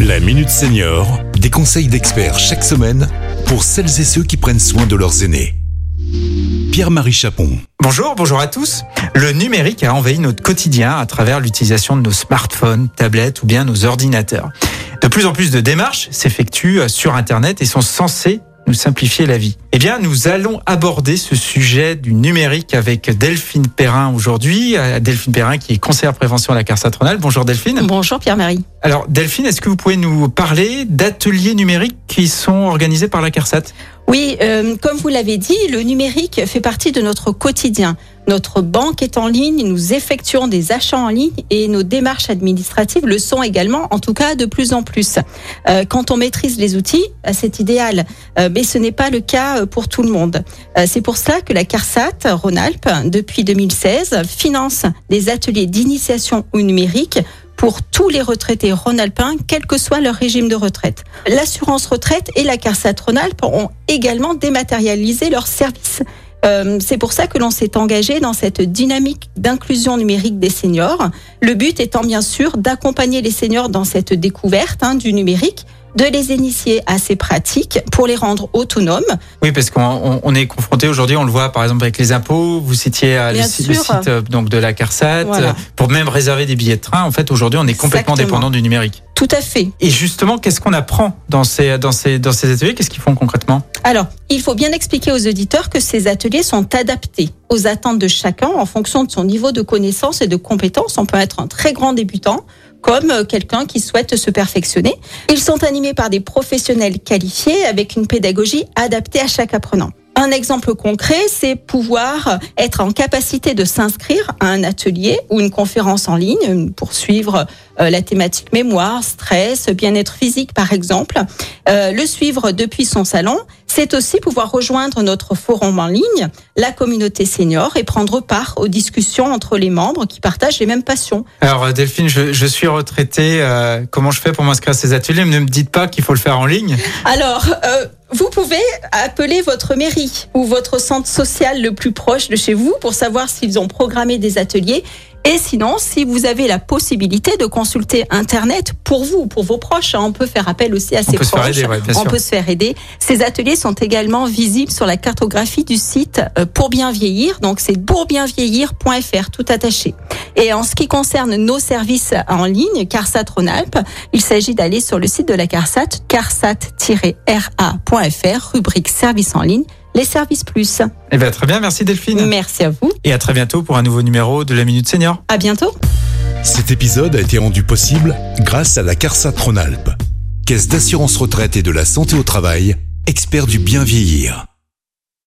La Minute Senior, des conseils d'experts chaque semaine pour celles et ceux qui prennent soin de leurs aînés. Pierre-Marie Chapon. Bonjour, bonjour à tous. Le numérique a envahi notre quotidien à travers l'utilisation de nos smartphones, tablettes ou bien nos ordinateurs. De plus en plus de démarches s'effectuent sur Internet et sont censées nous simplifier la vie. Eh bien, nous allons aborder ce sujet du numérique avec Delphine Perrin aujourd'hui. Euh, Delphine Perrin qui est conseillère prévention à la CARSAT Rhône-Alpes. Bonjour Delphine. Bonjour Pierre-Marie. Alors Delphine, est-ce que vous pouvez nous parler d'ateliers numériques qui sont organisés par la CARSAT? Oui, euh, comme vous l'avez dit, le numérique fait partie de notre quotidien. Notre banque est en ligne, nous effectuons des achats en ligne et nos démarches administratives le sont également, en tout cas de plus en plus. Euh, quand on maîtrise les outils, euh, c'est idéal, euh, mais ce n'est pas le cas pour tout le monde. c'est pour cela que la CARSAT Rhône-Alpes, depuis 2016, finance des ateliers d'initiation au numérique pour tous les retraités rhône-alpins, quel que soit leur régime de retraite. L'assurance retraite et la CARSAT Rhône-Alpes ont également dématérialisé leurs services. Euh, c'est pour ça que l'on s'est engagé dans cette dynamique d'inclusion numérique des seniors. Le but étant bien sûr d'accompagner les seniors dans cette découverte hein, du numérique de les initier à ces pratiques pour les rendre autonomes. Oui, parce qu'on est confronté aujourd'hui, on le voit par exemple avec les impôts. Vous citiez euh, le, site euh, donc de la CARSAT pour même réserver des billets de train. En fait, aujourd'hui, on est complètement dépendant du numérique. Tout à fait. Et justement, qu'est-ce qu'on apprend dans ces, dans ces, dans ces ateliers? Qu'est-ce qu'ils font concrètement? Alors, il faut bien expliquer aux auditeurs que ces ateliers sont adaptés aux attentes de chacun en fonction de son niveau de connaissance et de compétence. On peut être un très grand débutant comme euh, quelqu'un qui souhaite se perfectionner. Ils sont animés par des professionnels qualifiés avec une pédagogie adaptée à chaque apprenant. Un exemple concret, c'est pouvoir être en capacité de s'inscrire à un atelier ou une conférence en ligne pour suivre euh, la thématique mémoire, stress, bien-être physique par exemple, euh, le suivre depuis son salon. C'est aussi pouvoir rejoindre notre forum en ligne, la communauté senior, et prendre part aux discussions entre les membres qui partagent les mêmes passions. Alors euh, Delphine, je, je suis retraité. comment je fais pour m'inscrire à ces ateliers? Ne me dites pas qu'il faut le faire en ligne. Alors, vous pouvez appeler votre mairie ou votre centre social le plus proche de chez vous pour savoir s'ils ont programmé des ateliers et sinon, si vous avez la possibilité de consulter Internet pour vous, pour vos proches, hein, on peut faire appel aussi à ses proches. on peut se faire aider. Ces ateliers sont également visibles sur la cartographie du site euh, Pour bien vieillir. Donc c'est pourbienvieillir.fr, tout attaché. Et en ce qui concerne nos services en ligne, CARSAT Rhône-Alpes, il s'agit d'aller sur le site de la CARSAT, carsat-ra.fr, rubrique services en ligne les services plus. Eh bien, très bien, merci Delphine. Merci à vous. Et à très bientôt pour un nouveau numéro de la Minute Senior. À bientôt. Cet épisode a été rendu possible grâce à la CARSAT Rhône-Alpes, Caisse d'assurance retraite et de la santé au travail, expert du bien vieillir.